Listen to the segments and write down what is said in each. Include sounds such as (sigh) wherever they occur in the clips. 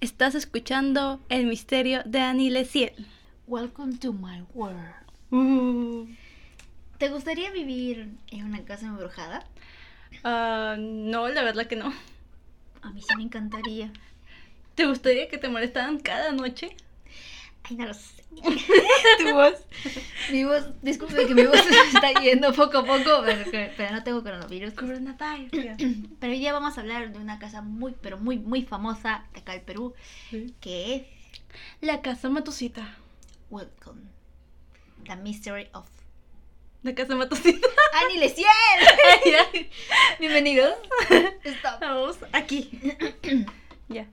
Estás escuchando El misterio de Annie Leciel. Welcome to my world. Uh, ¿Te gustaría vivir en una casa embrujada? ah, no, la verdad que no. A mí sí me encantaría. ¿Te gustaría que te molestaran cada noche? Ay, no lo sé. (laughs) ¿Tu voz? Mi voz, disculpe que mi voz (laughs) se está yendo poco a poco, pero, no tengo coronavirus. Coronavirus. (clears throat) Pero hoy día vamos a hablar de una casa muy, pero muy, muy famosa de acá del Perú, que es La casa Matusita. Welcome. The Mystery of La casa Matusita. (laughs) Annie Leciel. Bienvenidos. Stop. Vamos aquí. (clears throat) ya.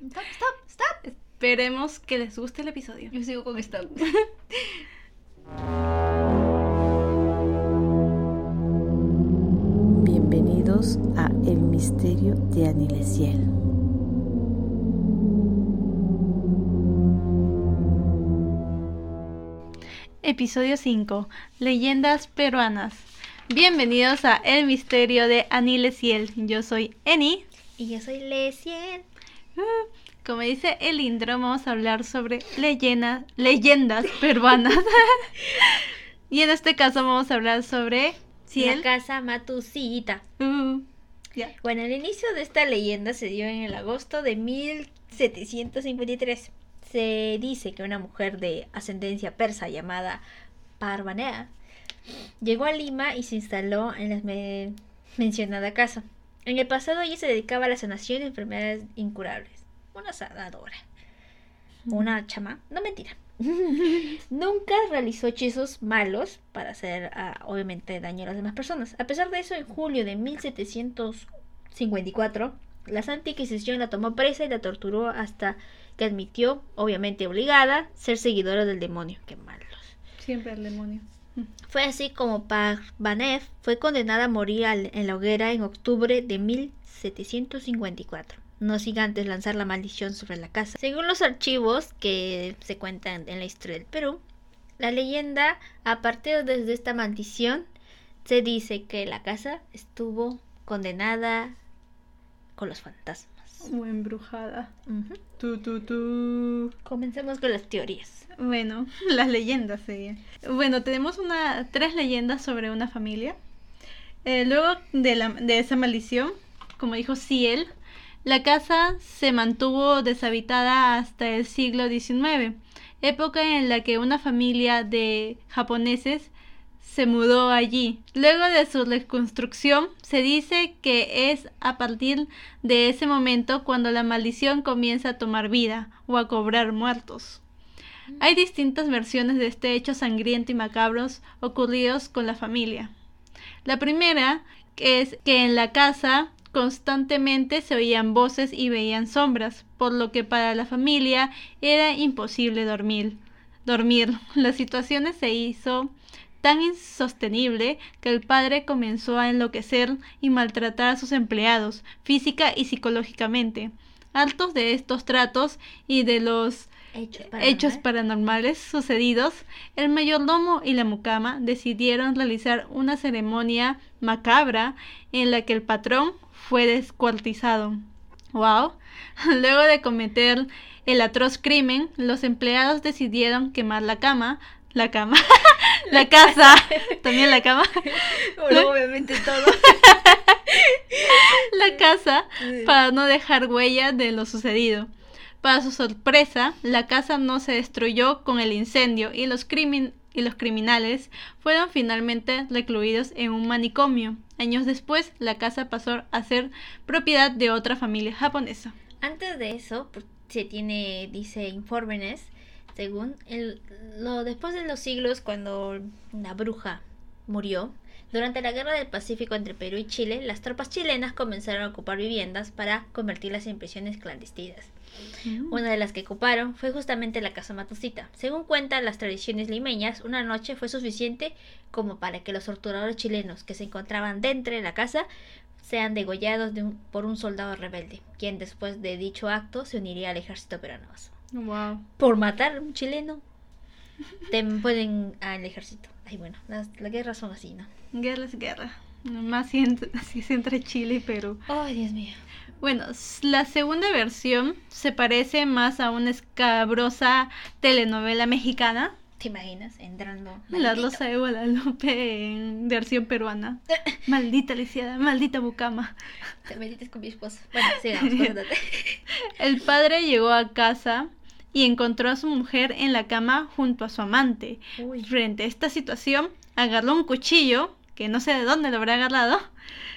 Stop, stop, stop. Esperemos que les guste el episodio. Yo sigo con stop. Bienvenidos a El Misterio de Anilesiel. Episodio 5. Leyendas peruanas. Bienvenidos a El misterio de Annie Leciel. Yo soy Eni. Y yo soy Leciel. Uh, Como dice el intro, vamos a hablar sobre leyenda- leyendas peruanas. (laughs) y en este caso vamos a hablar sobre La casa Matusita. Uh. Bueno, el inicio de esta leyenda se dio en el agosto de 1753. Se dice que una mujer de ascendencia persa llamada Parvanea llegó a Lima y se instaló en la me- mencionada casa. En el pasado ella se dedicaba a la sanación de enfermedades incurables. Una sanadora. Una chama. No mentira. (laughs) Nunca realizó hechizos malos para hacer ah, obviamente daño a las demás personas. A pesar de eso, en julio de 1754, la Santa Inquisición la tomó presa y la torturó hasta que admitió, obviamente obligada, ser seguidora del demonio. Qué malos. Siempre el demonio. Fue así como Parvanev fue condenada a morir al- en la hoguera en octubre de 1754. No sin antes lanzar la maldición sobre la casa. Según los archivos que se cuentan en la historia del Perú, la leyenda, a partir desde esta maldición, se dice que la casa estuvo condenada con los fantasmas. O embrujada. Ujú. Tu, tu, tu. Comencemos con las teorías. Bueno, (laughs) las leyendas serían. Bueno, tenemos una, tres leyendas sobre una familia. Eh, luego de, la, de esa maldición, como dijo Ciel, la casa se mantuvo deshabitada hasta el siglo XIX, época en la que una familia de japoneses se mudó allí. Luego de su reconstrucción, se dice que es a partir de ese momento cuando la maldición comienza a tomar vida o a cobrar muertos. Hay distintas versiones de este hecho sangriento y macabros ocurridos con la familia. La primera es que en la casa constantemente se oían voces y veían sombras, por lo que para la familia era imposible dormir. Dormir. (laughs) La situación se hizo tan insostenible que el padre comenzó a enloquecer y maltratar a sus empleados, física y psicológicamente. Hartos de estos tratos y de los Hechos paranormales sucedidos, el mayordomo y la mucama decidieron realizar una ceremonia macabra en la que el patrón fue descuartizado. Wow. (laughs) Luego de cometer el atroz crimen, los empleados decidieron quemar la cama, la cama, (laughs) la casa, (laughs) también la cama, Bueno, obviamente todo. la casa para no dejar huella de lo sucedido. Para su sorpresa, la casa no se destruyó con el incendio y los, crimin- y los criminales fueron finalmente recluidos en un manicomio. Años después, la casa pasó a ser propiedad de otra familia japonesa. Antes de eso, pues, se tiene, dice informes, según después de los siglos cuando la bruja murió, durante la guerra del Pacífico entre Perú y Chile, las tropas chilenas comenzaron a ocupar viviendas para convertirlas en prisiones clandestinas. Una de las que ocuparon fue justamente la casa Matusita. Según cuentan las tradiciones limeñas, una noche fue suficiente como para que los torturadores chilenos que se encontraban dentro de la casa sean degollados de un- por un soldado rebelde, quien después de dicho acto se uniría al ejército peruano. Wow. Por matar a un chileno, te pueden al ejército. Ay, bueno, las, las guerras son así, ¿no? Guerra es guerra. Más si, ent- (laughs) si es entre Chile y Perú. Ay, Dios mío. Bueno, la segunda versión se parece más a una escabrosa telenovela mexicana. ¿Te imaginas? Entrando. La. Rosa de Guadalupe en versión peruana. (laughs) Maldita lisiada, maldita bucama. Te metiste con mi esposo. Bueno, sigamos. (laughs) El padre llegó a casa y encontró a su mujer en la cama junto a su amante. Uy. Frente a esta situación, agarró un cuchillo, que no sé de dónde lo habrá agarrado,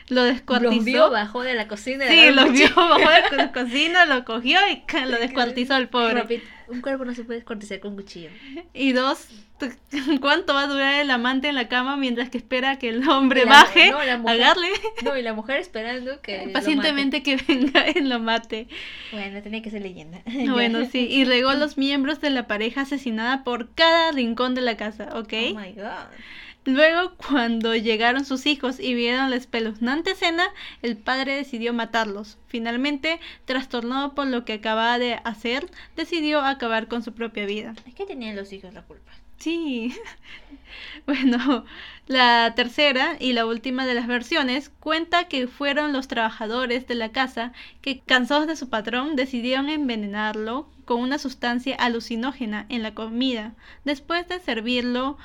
lo descuartizó. Los vio bajo de la cocina. Sí, agarró lo un vio bajo de la (laughs) cocina, lo cogió y lo descuartizó al pobre. Un cuerpo no se puede descuartizar con cuchillo. Y dos, (laughs) ¿cuánto va a durar el amante en la cama mientras que espera que el hombre La- baje, no, la mujer- agarre No, y la mujer esperando que. pacientemente que (laughs) venga y lo mate? Bueno, tenía que ser leyenda. Bueno, sí, y regó los miembros de la pareja asesinada por cada rincón de la casa, ¿ok? Oh my god. Luego, cuando llegaron sus hijos y vieron la espeluznante escena, el padre decidió matarlos. Finalmente, trastornado por lo que acababa de hacer, decidió acabar con su propia vida. Es que tenían los hijos la culpa. Sí. (laughs) Bueno, la tercera y la última de las versiones cuenta que fueron los trabajadores de la casa que, cansados de su patrón, decidieron envenenarlo con una sustancia alucinógena en la comida. Después de servirlo,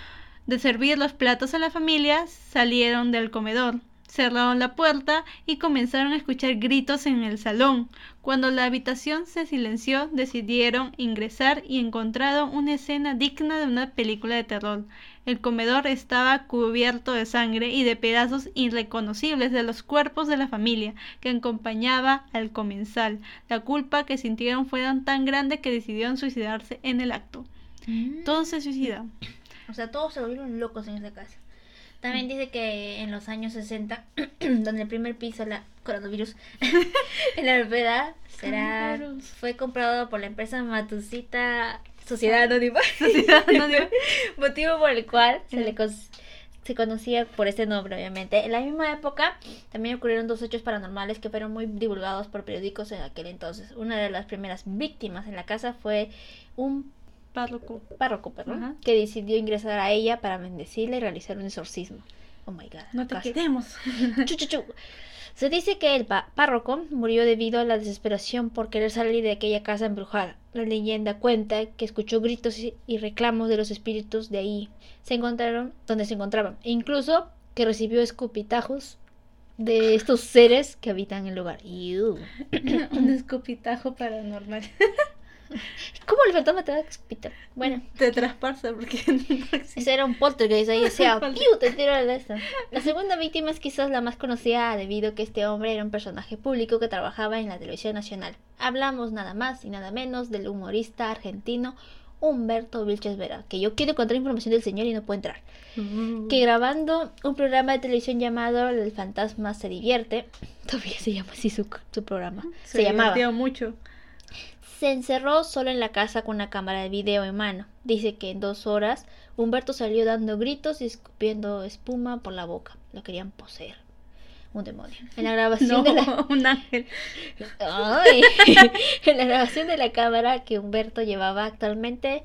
de servir los platos a la familia, salieron del comedor. Cerraron la puerta y comenzaron a escuchar gritos en el salón. Cuando la habitación se silenció, decidieron ingresar y encontraron una escena digna de una película de terror. El comedor estaba cubierto de sangre y de pedazos irreconocibles de los cuerpos de la familia que acompañaba al comensal. La culpa que sintieron fue tan grande que decidieron suicidarse en el acto. Todos se suicidaron. O sea, todos se volvieron locos en esa casa. También dice que en los años 60, (clears throat) donde el primer piso, la coronavirus, (laughs) en la propiedad, será, fue comprado por la empresa Matusita Sociedad Anónima. (laughs) Sociedad Anónima. (laughs) Motivo por el cual se le cos- se conocía por este nombre, obviamente. En la misma época también ocurrieron dos hechos paranormales que fueron muy divulgados por periódicos en aquel entonces. Una de las primeras víctimas en la casa fue un Párroco. párroco, perdón, Ajá. que decidió ingresar a ella para bendecirla y realizar un exorcismo. Oh my god. No te queremos. (laughs) Se dice que el párroco murió debido a la desesperación por querer salir de aquella casa embrujada. La leyenda cuenta que escuchó gritos y- reclamos de los espíritus de ahí se encontraron donde se encontraban e incluso que recibió escupitajos de estos seres que habitan el lugar. Iu. (coughs) Un escopitajo paranormal. (laughs) (laughs) ¿Cómo el fantasma te va a? Bueno, Te traspasa porque. (laughs) Ese era un poltergeist ahí, o sea, (laughs) ¡piu! te tiró la esta. La segunda víctima es quizás la más conocida debido a que este hombre era un personaje público que trabajaba en la televisión nacional. Hablamos nada más y nada menos del humorista argentino Humberto Vilches Vera, que yo quiero encontrar información del señor y no puedo entrar. Mm. Que grabando un programa de televisión llamado El Fantasma se divierte, todavía se llama así su, su programa, se, llamaba divirtió mucho. Se encerró solo en la casa con una cámara de video en mano. Dice que en dos horas Humberto salió dando gritos y escupiendo espuma por la boca. Lo querían poseer. Un demonio. En la grabación No, de la... (laughs) un ángel. Ay. (laughs) en la grabación de la cámara que Humberto llevaba actualmente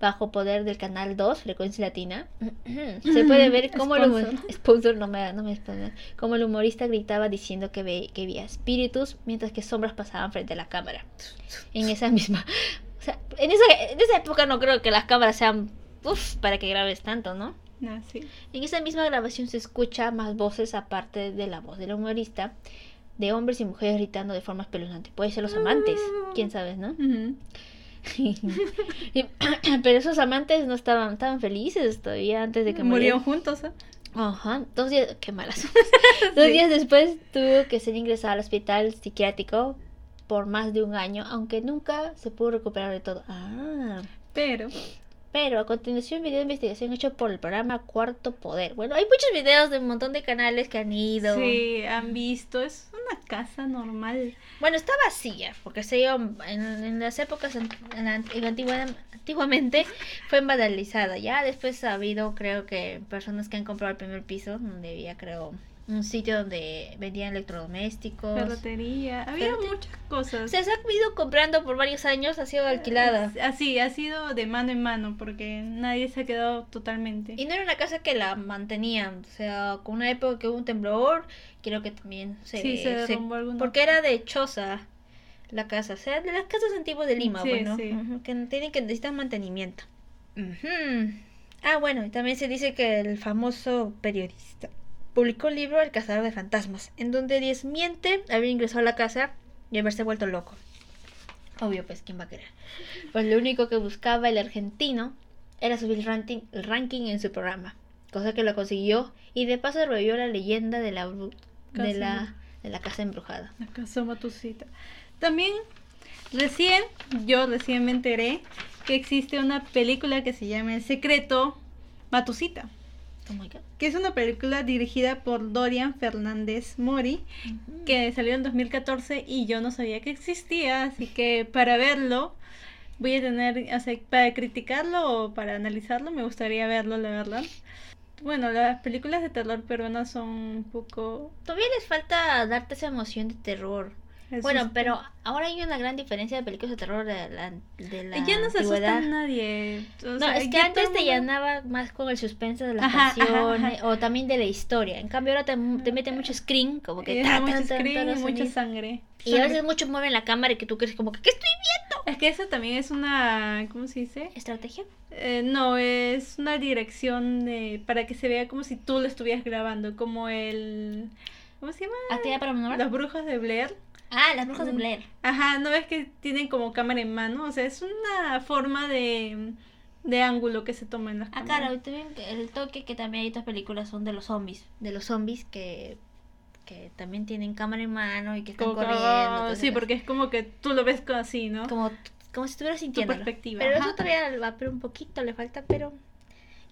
bajo poder del canal 2, Frecuencia Latina, (clears throat) se puede ver cómo el, Sponsor. no me, no me sponsor. como el humorista gritaba diciendo que, ve, que veía espíritus mientras que sombras pasaban frente a la cámara. En esa misma... O sea, en esa, en esa época no creo que las cámaras sean... Uf, para que grabes tanto, ¿no? Ah, sí. En esa misma grabación se escucha más voces aparte de la voz del humorista, de hombres y mujeres gritando de forma espeluznante. Puede ser los amantes, quién sabe, ¿no? (clears throat) Pero esos amantes no estaban, estaban felices todavía antes de que Murieron juntos. ¿eh? Ajá, dos días, qué malas. (laughs) dos Sí. días después tuvo que ser ingresada al hospital psiquiátrico por más de un año, aunque nunca se pudo recuperar de todo. Ah. Pero Pero a continuación video de investigación hecho por el programa Cuarto Poder. Bueno, hay muchos videos de un montón de canales que han ido. sí, han visto. Es una casa normal. Bueno, está vacía, porque se dio en, en las épocas, en en antigua- antiguamente fue vandalizada. Ya después ha habido, creo que, personas que han comprado el primer piso, donde había, creo, un sitio donde vendían electrodomésticos. Ferretería, había Ferretería. muchas cosas. Se ha ido comprando por varios años, ha sido alquilada. Así, ha sido de mano en mano porque nadie se ha quedado totalmente. Y no era una casa que la mantenían, o sea, con una época que hubo un temblor, creo que también se... Sí, se derrumbó alguna- Porque era de choza la casa, o sea, de las casas antiguas de Lima, Sí, bueno, sí. que tienen que necesitan mantenimiento. Ah, bueno, y también se dice que el famoso periodista publicó el libro El cazador de fantasmas, en donde desmiente haber ingresado a la casa y haberse vuelto loco. Obvio, pues, ¿quién va a querer? Pues lo único que buscaba el argentino era subir el ranking, el ranking en su programa, cosa que lo consiguió y de paso revivió la leyenda de la, de Casa la, de la casa embrujada. La casa Matusita. También, recién, yo recién me enteré que existe una película que se llama El secreto Matusita, Oh my God. que es una película dirigida por Dorian Fernández Mori, que salió en 2014 y yo no sabía que existía, así que para verlo voy a tener, o sea, para criticarlo o para analizarlo me gustaría verlo, la verdad. Bueno, las películas de terror peruanas son un poco... Todavía les falta darte esa emoción de terror. Bueno, pero ahora hay una gran diferencia de películas de terror de la, de la ya no se asusta nadie. o No, es que antes te llenaba más con el suspenso de las Ajá, ajá, canciones ajá. o también de la historia. En cambio ahora te, te mete mucho screen, como que Eh, ta, mucho ta, ta, screen los y mucha sangre. Y a veces muchos mueven la cámara y que tú crees como que ¿qué estoy viendo? Es que eso también es una... ¿Cómo se dice? Estrategia. Eh, no, es una dirección de, para que se vea como si tú lo estuvieras grabando, como el... ¿Cómo se llama? Actividad paranormal. Las brujas de Blair. Ah, las brujas de Mm. Blair. Ajá, ¿no ves que tienen como cámara en mano? O sea, es una forma de, de ángulo que se toma en las Ah, cámaras. claro, y también el toque que también hay otras películas son de los zombies. De los zombies que, que también tienen cámara en mano y que están Como corriendo. ah, sí, porque es como que tú lo ves así, ¿no? como, como si estuvieras sintiendo. perspectiva, Pero ajá. eso todavía va, pero un poquito le falta, pero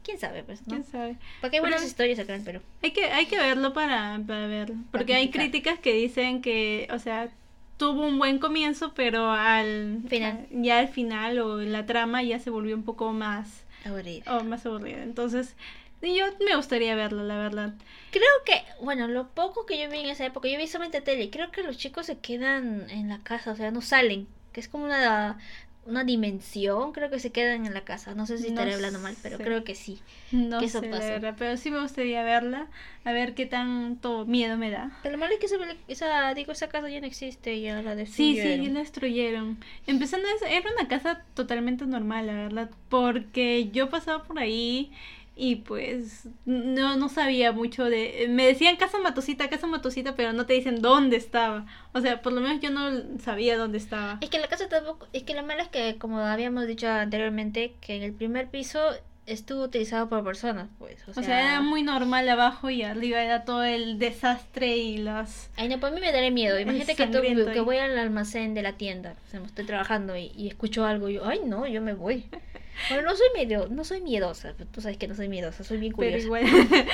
quién sabe, pues, ¿no? ¿Quién sabe? Porque hay Pero- buenas historias acá en Perú. Hay que, hay que verlo para, para verlo. Porque hay críticas que dicen que, o sea, tuvo un buen comienzo, pero al Final. ya al final o en la trama ya se volvió un poco más, Aburrido. o más aburrida. Entonces, yo me gustaría verlo, la verdad. Creo que, bueno, lo poco que yo vi en esa época, yo vi solamente tele, creo que los chicos se quedan en la casa, o sea, no salen, que es como una, una dimensión, creo que se quedan en la casa. No sé si No estaré hablando mal, pero sé. creo que sí. No Que eso sé, la pasa. verdad, pero sí me gustaría verla, a ver qué tanto miedo me da. Pero lo malo es que esa, digo, esa casa ya no existe, ya la Sí, sí, destruyeron. ya la destruyeron. Empezando, era una casa totalmente normal, la verdad, porque yo pasaba por ahí y pues no, no sabía mucho de... Me decían casa matosita, casa matosita, pero no te dicen dónde estaba. O sea, por lo menos yo no sabía dónde estaba. Es que la casa tampoco, es que lo malo es que, como habíamos dicho anteriormente, que en el primer piso estuvo utilizado por personas, pues. O O sea, era muy normal abajo y arriba era todo el desastre y las... Ay, no, pues a mí me daría miedo. Imagínate que, tú- voy al almacén de la tienda, o sea, estoy trabajando y, y escucho algo y yo, ay, no, yo me voy. (laughs) Bueno, no soy medio, no soy miedosa, pero tú sabes que no soy miedosa, soy bien Pero curiosa. igual, (laughs)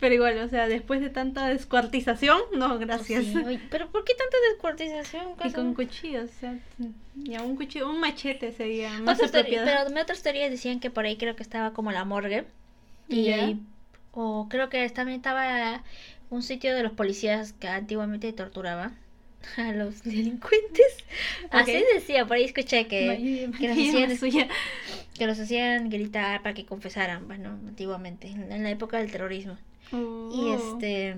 pero igual, o sea, después de tanta descuartización, no, gracias. Sí, oye, pero ¿por qué tanta descuartización? Y con cuchillos, o sea, ya un cuchillo, un machete sería más Otras apropiado. pero otras teorías decían que por ahí creo que estaba como la morgue. Y o creo que también estaba un sitio de los policías que antiguamente torturaba a los delincuentes. Así decía, por ahí escuché que, que los hacían que los hacían gritar para que confesaran, bueno, antiguamente, en la época del terrorismo. Y Oh. este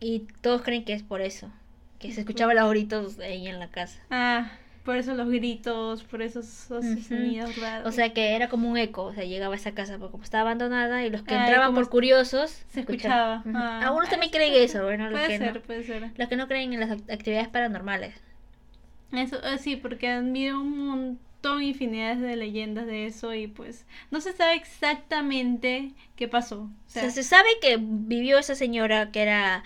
y todos creen que es por eso, que se escuchaban los gritos ahí en la casa. Ah, por eso los gritos, por esos, esos Ujú. sonidos raros. O sea que era como un eco, o sea, llegaba a esa casa porque como estaba abandonada y los que entraban por curiosos se escuchaba. Ah, Algunos también creen eso, bueno, los Puede que, ser, no, puede ser. los que no creen en las act- actividades paranormales. Eso, ah, sí, porque han habido un montón, infinidades de leyendas de eso y pues no se sabe exactamente qué pasó. O O sea, sea, se sabe que vivió esa señora que era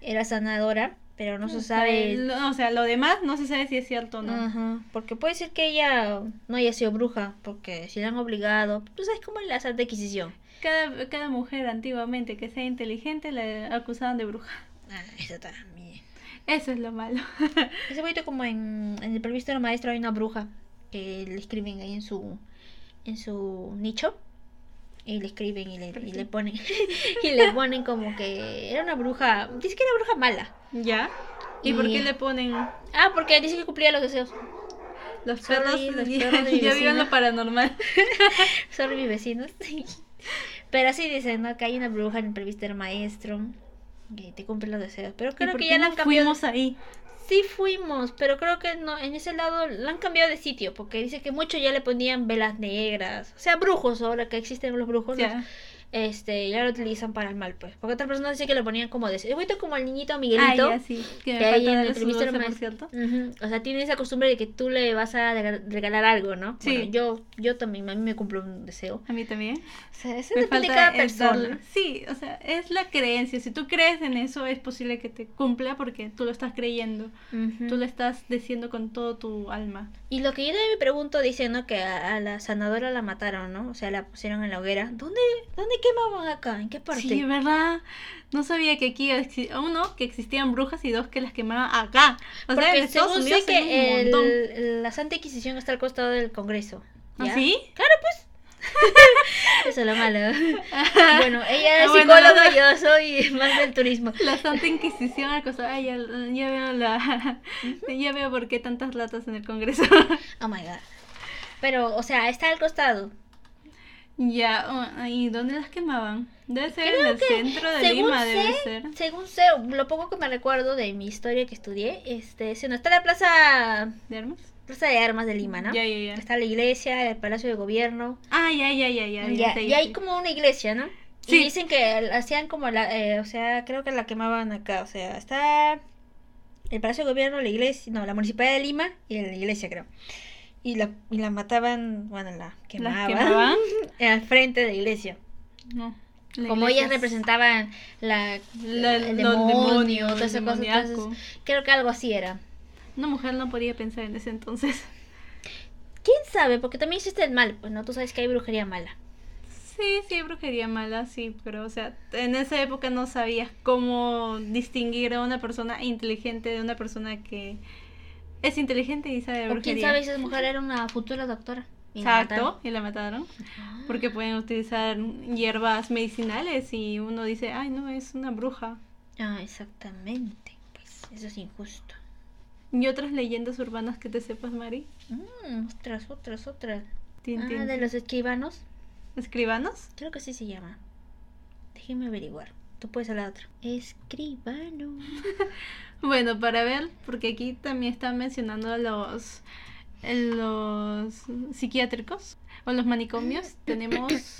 era sanadora, pero no se sabe lo- o sea, lo demás no se sabe si es cierto o no. Ajá, porque puede ser que ella no haya sido bruja, porque si la han obligado, tú sabes cómo es la Santa Inquisición. Cada, cada mujer antiguamente que sea inteligente la acusaban de bruja. Ah, eso también. Eso es lo malo. (laughs) Ese bonito como en, en el previsto del maestro hay una bruja que le escriben ahí en su en su nicho Y le escriben y le, y le ponen (laughs) y le ponen como que era una bruja, dice que era bruja mala. ¿Ya? ¿Y, por Y- qué le ponen Ah, porque dice que cumplía los deseos. los Sorry, perros? los perros de (laughs) ya viven vecina. lo paranormal. (laughs) Sorry, mis vecinos. (laughs) Pero así dicen, ¿no? Que hay una bruja en el presbítero maestro que te cumple los deseos. Pero ¿Y creo por que qué ya la no han cambiado. fuimos ahí? Sí fuimos, pero creo que no, en ese lado la han cambiado de sitio, porque dice que muchos ya le ponían velas negras, o sea, brujos ahora que existen los brujos, los- este, ya lo utilizan para el mal, pues. Porque otras personas dicen que lo ponían como de, igualito como el niñito Miguelito. Sí. Que me que hay en dulce, por maestro. cierto. Ujú, O sea, tiene esa costumbre de que tú le vas a rega- regalar algo, ¿no? Sí. Bueno, yo, yo también, a mí me cumplo un deseo. A mí también. O sea, eso depende de cada es darle- persona. Sí, o sea, es la creencia. Si tú crees en eso, es posible que te cumpla porque tú lo estás creyendo. Ujú. Tú lo estás diciendo con todo tu alma. Y lo que yo también me pregunto, dicen, ¿no? Que a, a la sanadora la mataron, ¿no? O sea, la pusieron en la hoguera. ¿Dónde, dónde quemaban acá? ¿En qué parte? Sí, ¿verdad? No sabía que aquí, uno, que existían brujas y dos, que las quemaban acá. O sea, en Porque Estados sé hay un que el, la Santa Inquisición está al costado del Congreso. ¿Ah, ¿ya? sí? Claro, pues. (laughs) Eso es lo malo. (laughs) bueno, ella es Ah, bueno, psicóloga, no. yo soy más del turismo. La Santa Inquisición al costado. Ay, ya, ya veo la... ya veo por qué tantas latas en el Congreso. Oh my god. Pero, o sea, está al costado. Ya, oh, ¿y dónde las quemaban? Debe ser Creo en el centro de Lima, debe ser. Según sé, lo poco que me recuerdo de mi historia que estudié, este, si no está la plaza, ¿De armas? plaza de armas de Lima, ¿no? Ya, ya, ya. Está la iglesia, el palacio de gobierno. Ah, ya, ya, ya, ya. Y hay como una iglesia, ¿no? Sí. Y dicen que hacían como la, eh, o sea, creo que la quemaban acá, o sea, está el Palacio de Gobierno, la iglesia, no, la Municipalidad de Lima y la iglesia, creo. Y la, y la mataban, bueno, la quemaban, quemaban? (laughs) al frente de la iglesia. No. la Como ellas es- representaban la, La- el demonio, todas esas cosas, entonces, creo que algo así era. Una mujer no podía pensar en ese entonces. ¿Quién sabe? Porque también existe el mal, pues no, tú sabes que hay brujería mala. Sí, sí, brujería mala, sí, pero o sea, en esa época no sabías cómo distinguir a una persona inteligente de una persona que es inteligente y sabe de O quién brujería. sabe si esa mujer era una futura doctora. Exacto, y la mataron. Ah. Porque pueden utilizar hierbas medicinales y uno dice, ay, no, es una bruja. Ah, exactamente. Pues eso es injusto. Y otras leyendas urbanas que te sepas, Mari. Mm, otras, otras, otras. Tin, Ah, de los escribanos. ¿Escribanos? Creo que así se llama. Déjeme averiguar. Tú puedes a la otra. Escribano. (laughs) Bueno, para ver, porque aquí también están mencionando los, los psiquiátricos o los manicomios. (coughs) Tenemos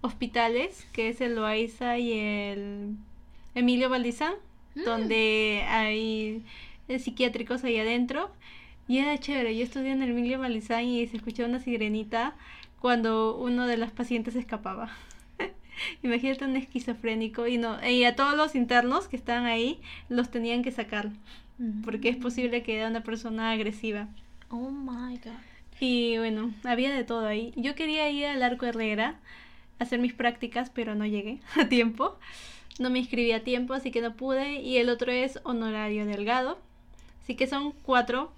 hospitales, que es el Loaiza y el Emilio Valdizán, Mm. donde hay eh, psiquiátricos ahí adentro. Y era chévere, yo estudié en el Emilio Valdizán y se escuchaba una sirenita cuando uno de los pacientes escapaba. (laughs) Imagínate un esquizofrénico y no y a todos los internos que estaban ahí los tenían que sacar porque es posible que era una persona agresiva. Oh my god. Y bueno, había de todo ahí. Yo quería ir al Arco Herrera a hacer mis prácticas, pero no llegué (laughs) a tiempo. No me inscribí a tiempo, así que no pude. Y el otro es Honorario Delgado. Así que son cuatro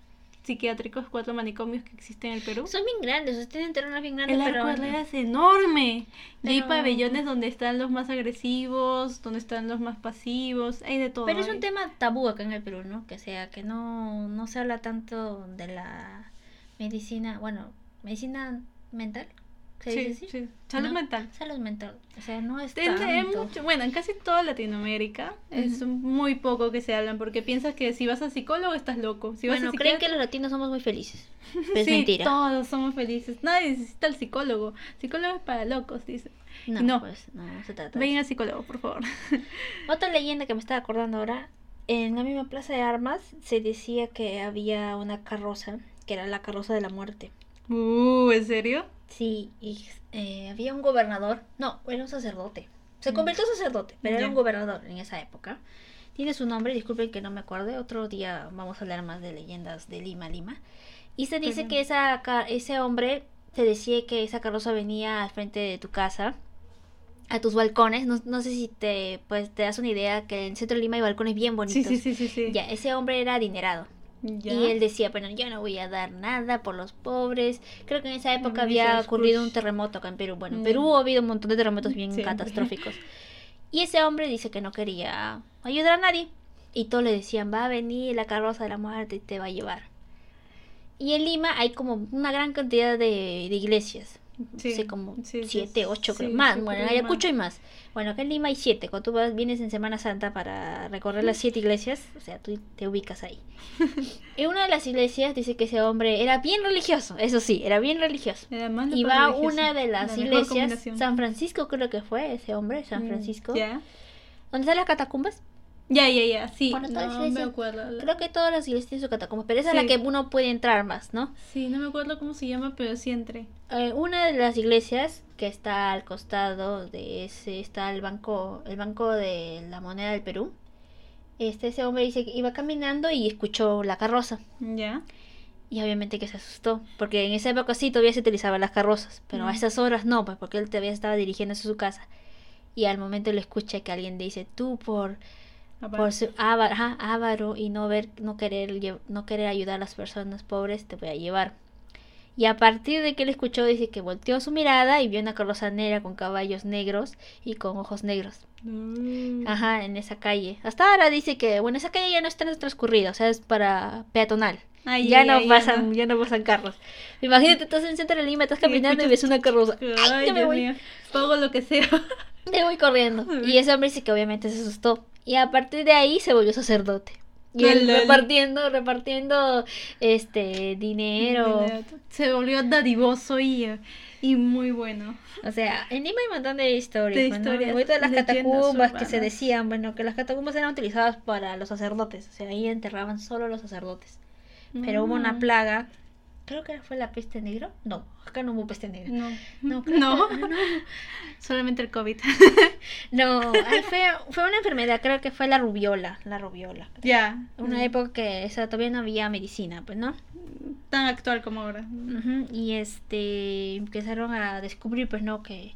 psiquiátricos, cuatro manicomios que existen en el Perú. Son bien grandes, ustedes tienen terrenos bien grandes, El. Arco es enorme. Y hay pabellones donde están los más agresivos, donde están los más pasivos, hay de todo. Pero es un tema tabú acá en el Perú, ¿no? Que sea, que no, no se habla tanto de la medicina, bueno, medicina mental. ¿Se Sí, dice así? sí. Salud ¿No? mental. Salud mental. O sea, no es En- en tanto. mucho- bueno, en casi toda Latinoamérica es Ujú. muy poco que se hablan porque piensas que si vas a psicólogo estás loco. Si vas bueno, a creen que los latinos somos muy felices. Pero (laughs) es sí, mentira. todos somos felices. Nadie necesita el psicólogo. Psicólogo es para locos, dice. No, no. pues no, no se trata de Ven eso. al psicólogo, por favor. (laughs) Otra leyenda que me estaba acordando ahora, en la misma plaza de armas se decía que había una carroza, que era la carroza de la muerte. Uh, ¿en serio? Sí, y eh, había un gobernador, no, era un sacerdote. Se convirtió en sacerdote, pero era Ya. un gobernador en esa época. Tiene su nombre, disculpen que no me acuerde, otro día vamos a hablar más de leyendas de Lima, Lima. Y se dice Ujú. que esa, ese hombre te decía que esa carroza venía al frente de tu casa, a tus balcones. No, no sé si te, pues, te das una idea que en el centro de Lima hay balcones bien bonitos. Sí, sí, sí, sí, sí. Ya, ese hombre era adinerado. Ya. Y él decía, bueno, yo no voy a dar nada por los pobres. Creo que en esa época Mauricio había ocurrido un terremoto acá en Perú. Bueno, en. Perú ha habido un montón de terremotos bien Siempre. catastróficos. Y ese hombre dice que no quería ayudar a nadie. Y todos le decían, va a venir la carroza de la muerte y te va a llevar. Y en Lima hay como una gran cantidad de, de iglesias. Sí, como sí, siete, ocho, creo. Más, bueno, en Ayacucho hay más. Bueno, acá en Lima hay siete. Cuando tú vas, vienes en Semana Santa para recorrer las siete iglesias, o sea, tú te ubicas ahí. (laughs) en una de las iglesias dice que ese hombre era bien religioso, eso sí, era bien religioso. Era más Y va a una de las La iglesias. San Francisco creo que fue ese hombre, San Mm, Francisco. Ya. ¿Dónde están las catacumbas? Ya, ya, ya. Sí. Bueno, no me acuerdo. La- Creo que todas las iglesias tienen su catacumba, pero esa es Sí. la que uno puede entrar más, ¿no? Sí, no me acuerdo cómo se llama, pero sí entré. Eh, una de las iglesias que está al costado de ese está el banco el banco de la moneda del Perú este ese hombre dice que iba caminando y escuchó la carroza Ya. y obviamente que se asustó porque en esa época sí todavía se utilizaban las carrozas pero a Mm. esas horas no pues porque él todavía estaba dirigiéndose a su casa y al momento le escucha que alguien dice tú por por ser ava- ajá, avaro y no ver no querer lle- no querer ayudar a las personas pobres te voy a llevar y a partir de que él escuchó dice que volteó su mirada y vio una carroza negra con caballos negros y con ojos negros Mm. ajá en esa calle hasta ahora dice que bueno esa calle ya no está transcurrida o sea es para peatonal Ay, ya ay, no ay, pasan no. ya no pasan carros imagínate estás en el centro de Lima estás caminando y ves una carroza Ay, ya me voy. mío. Pago lo que sea. (laughs) Me voy corriendo. Y ese hombre dice que obviamente se asustó. Y a partir de ahí se volvió sacerdote. Y él repartiendo, repartiendo este dinero. Se volvió dadivoso y, y muy bueno. O sea, en Lima hay un montón de historias. De pues, historias, de las catacumbas que se decían, bueno, que las catacumbas eran utilizadas para los sacerdotes. O sea, ahí enterraban solo los sacerdotes. Pero hubo una Mm. plaga. Creo que fue la peste negra. No, acá no hubo peste negra. No. No, (laughs) creo No. que- no. (laughs) Solamente el COVID. (laughs) No, fue, fue una enfermedad, creo que fue la rubiola, la rubiola. ya. Una época que o sea, todavía no había medicina, pues, ¿no? Tan actual como ahora. Y este empezaron a descubrir, pues, ¿no? Que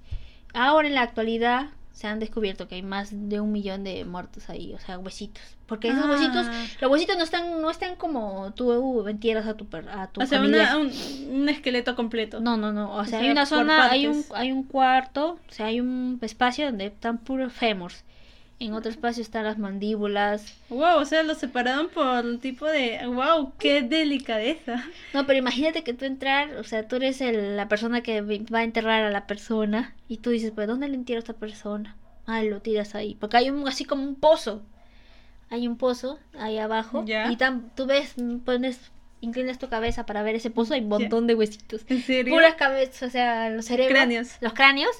ahora en la actualidad se han descubierto que hay más de un millón de muertos ahí, o sea, huesitos. Porque esos Ah. huesitos, los huesitos no están, no están como tú uh, entierras a tu, per- a tu O sea, una, un, un esqueleto completo. No, no, no. O sea, hay sea, una zona, hay un, hay un cuarto, o sea, hay un espacio donde están puros fémurs. En otro espacio están las mandíbulas. Wow, o sea, lo separaron por el tipo de. Wow, qué delicadeza. No, pero imagínate que tú entrar, o sea, tú eres el- la persona que va a enterrar a la persona y tú dices, pues, ¿dónde le entierro a esta persona? Ah, lo tiras ahí. Porque hay un, así como un pozo. Hay un pozo ahí abajo. Ya. Y tan, tú ves, pones, inclinas tu cabeza para ver ese pozo, hay un montón de huesitos. ¿En serio? Puras cabezas, o sea, los cerebros. Cráneos. Los cráneos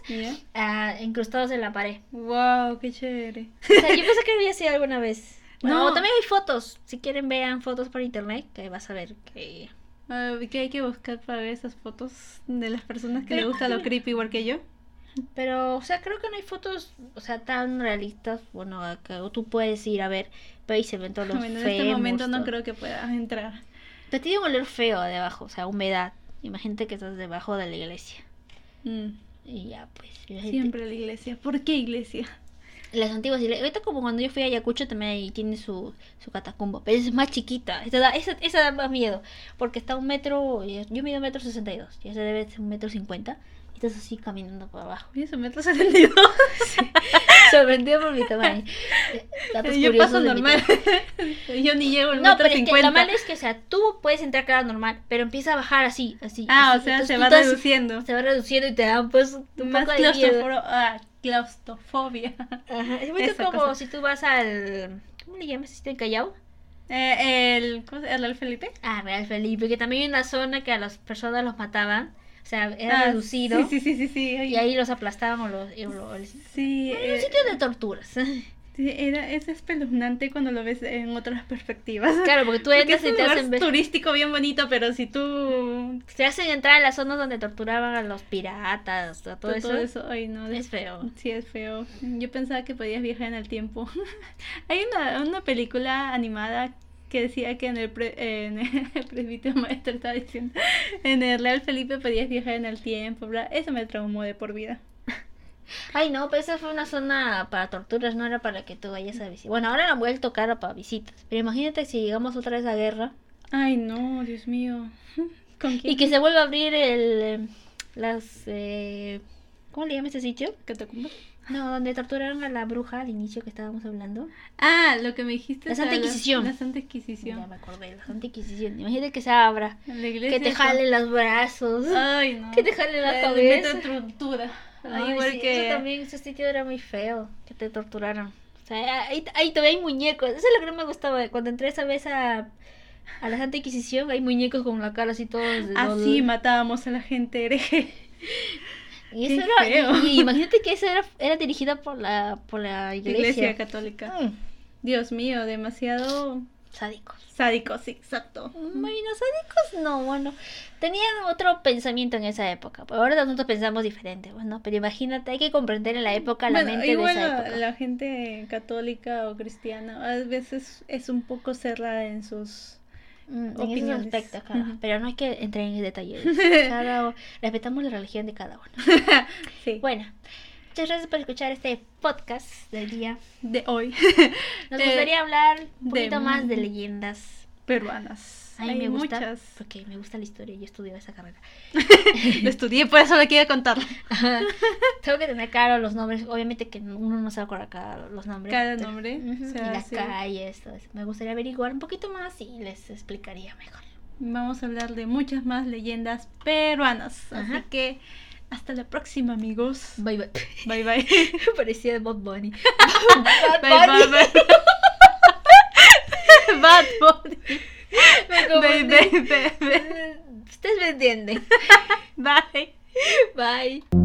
ah, incrustados en la pared. Wow, qué chévere. O sea, yo pensé que había sido alguna vez. (laughs) Bueno, No. también hay fotos. Si quieren, vean fotos por internet, que vas a ver que. Que hay que buscar para ver esas fotos de las personas que le gusta lo (laughs) creepy igual que yo. Pero, o sea, creo que no hay fotos, o sea, tan realistas. Bueno, que tú puedes ir a ver, pero ahí se ven todos los Bueno, en este momento no creo que puedas entrar. Pero tiene un olor feo debajo, o sea, humedad. Imagínate que estás debajo de la iglesia. Mm, Y ya, pues. imagínate. Siempre la iglesia. ¿Por qué iglesia? Las antiguas iglesias. Ahorita, como cuando yo fui a Ayacucho, también ahí tiene su, su catacumba. Pero es más chiquita. Esa da, esa, esa da más miedo. Porque está un metro. Yo mido un metro sesenta y dos. Ya se debe ser un metro cincuenta. Y estás así caminando por abajo. Su metro 72. (laughs) Sorprendido por mi tamaño. (laughs) Datos Yo paso normal. (laughs) yo ni llego al No, metro pero es que 50. lo malo es que, o sea, tú puedes entrar cara normal, pero empieza a bajar así, así. Ah, así. o sea, Entonces se va estás- reduciendo. Se va reduciendo y te da pues un Más poco de miedo. claustrofo- ah, claustrofobia. Ajá. (laughs) Es muy como cosa. si tú vas al... ¿Cómo le llamas? ¿Este en Callao? Eh, el, ¿cómo se? ¿El Felipe? Ah, Real Felipe, que también hay una zona que a las personas los mataban. O sea, era Ah, reducido. Sí, sí, sí, sí. sí. ay, Y ahí los aplastaban o los... o los- Sí, Era eh, un sitio de torturas. (laughs) sí, era, es espeluznante cuando lo ves en otras perspectivas. claro, porque tú Porque entras es y te lugar hacen ver... turístico bien bonito, pero si tú... Te hacen entrar a las zonas donde torturaban a los piratas, a todo, Todo, eso. eso, ay no, Es feo. Sí, es feo. Yo pensaba que podías viajar en el tiempo. (laughs) Hay una, una película animada que decía que en el, pre- en (laughs) el presbítero maestro estaba diciendo, en el Real Felipe podías viajar en el tiempo, bla. Eso me traumó de por vida. Ay, no, pero esa fue una zona para torturas, no era para que tú vayas a visitar. Bueno, ahora la han vuelto cara para visitas. Pero imagínate si llegamos otra vez a guerra. Ay, no, Dios mío. (laughs) ¿Con quién? Y que se vuelve a abrir el... Las... eh, ¿Cómo le llama ese sitio? ¿Catacumba? No, donde torturaron a la bruja al inicio que estábamos hablando. Ah, lo que me dijiste. La Santa Inquisición. La Santa Ya Inquisición. me acordé, la Santa Inquisición. Imagínate que se abra. La iglesia. Que te jale los brazos. Ay, no. Que te jale la Le cabeza. tortura. Igual sí, que. Eso también, ese sitio era muy feo, que te torturaron. O sea, ahí, ahí todavía hay muñecos. Eso es lo que no me gustaba. Cuando entré esa vez a, a la Santa Inquisición, hay muñecos con la cara así todos de Así dolor. matábamos a la gente hereje. (laughs) Y eso era, y, y imagínate que eso era, era dirigida por la, por la iglesia. Iglesia católica. Mm, Dios mío, demasiado sádicos. sádico, sí, exacto. Bueno, sádicos no, bueno. Tenían otro pensamiento en esa época. Ahora nosotros pensamos diferente, bueno. Pero imagínate, hay que comprender en la época la mente de esa época. la gente católica o cristiana a veces es un poco cerrada en sus... Mm, esos opiniones. aspectos, claro. Ujú. Pero no hay que entrar en detalles. (laughs) Cada, respetamos la religión de cada uno. (laughs) sí, Bueno, muchas gracias por escuchar este podcast del día. de hoy. Nos (laughs) De- gustaría hablar un de- poquito más de leyendas. Peruanas. A mí Hay me gusta muchas. porque me gusta la historia. Yo estudio esa carrera. (laughs) Lo estudié, por eso lo quiero contar. (laughs) Tengo que tener claro los nombres. Obviamente que uno no se va a acordar cada los nombres. Cada pero- nombre, o y las sí. calles, todo eso. Me gustaría averiguar un poquito más y les explicaría mejor. Vamos a hablar de muchas más leyendas peruanas. Ajá. Así que hasta la próxima, amigos. Bye bye. Bye bye. (laughs) Parecía Bob Bunny. bye bye. bye. (laughs) Bad Bunny. Me bye, bye, bye. Ustedes me entienden. (laughs) Bye. Bye.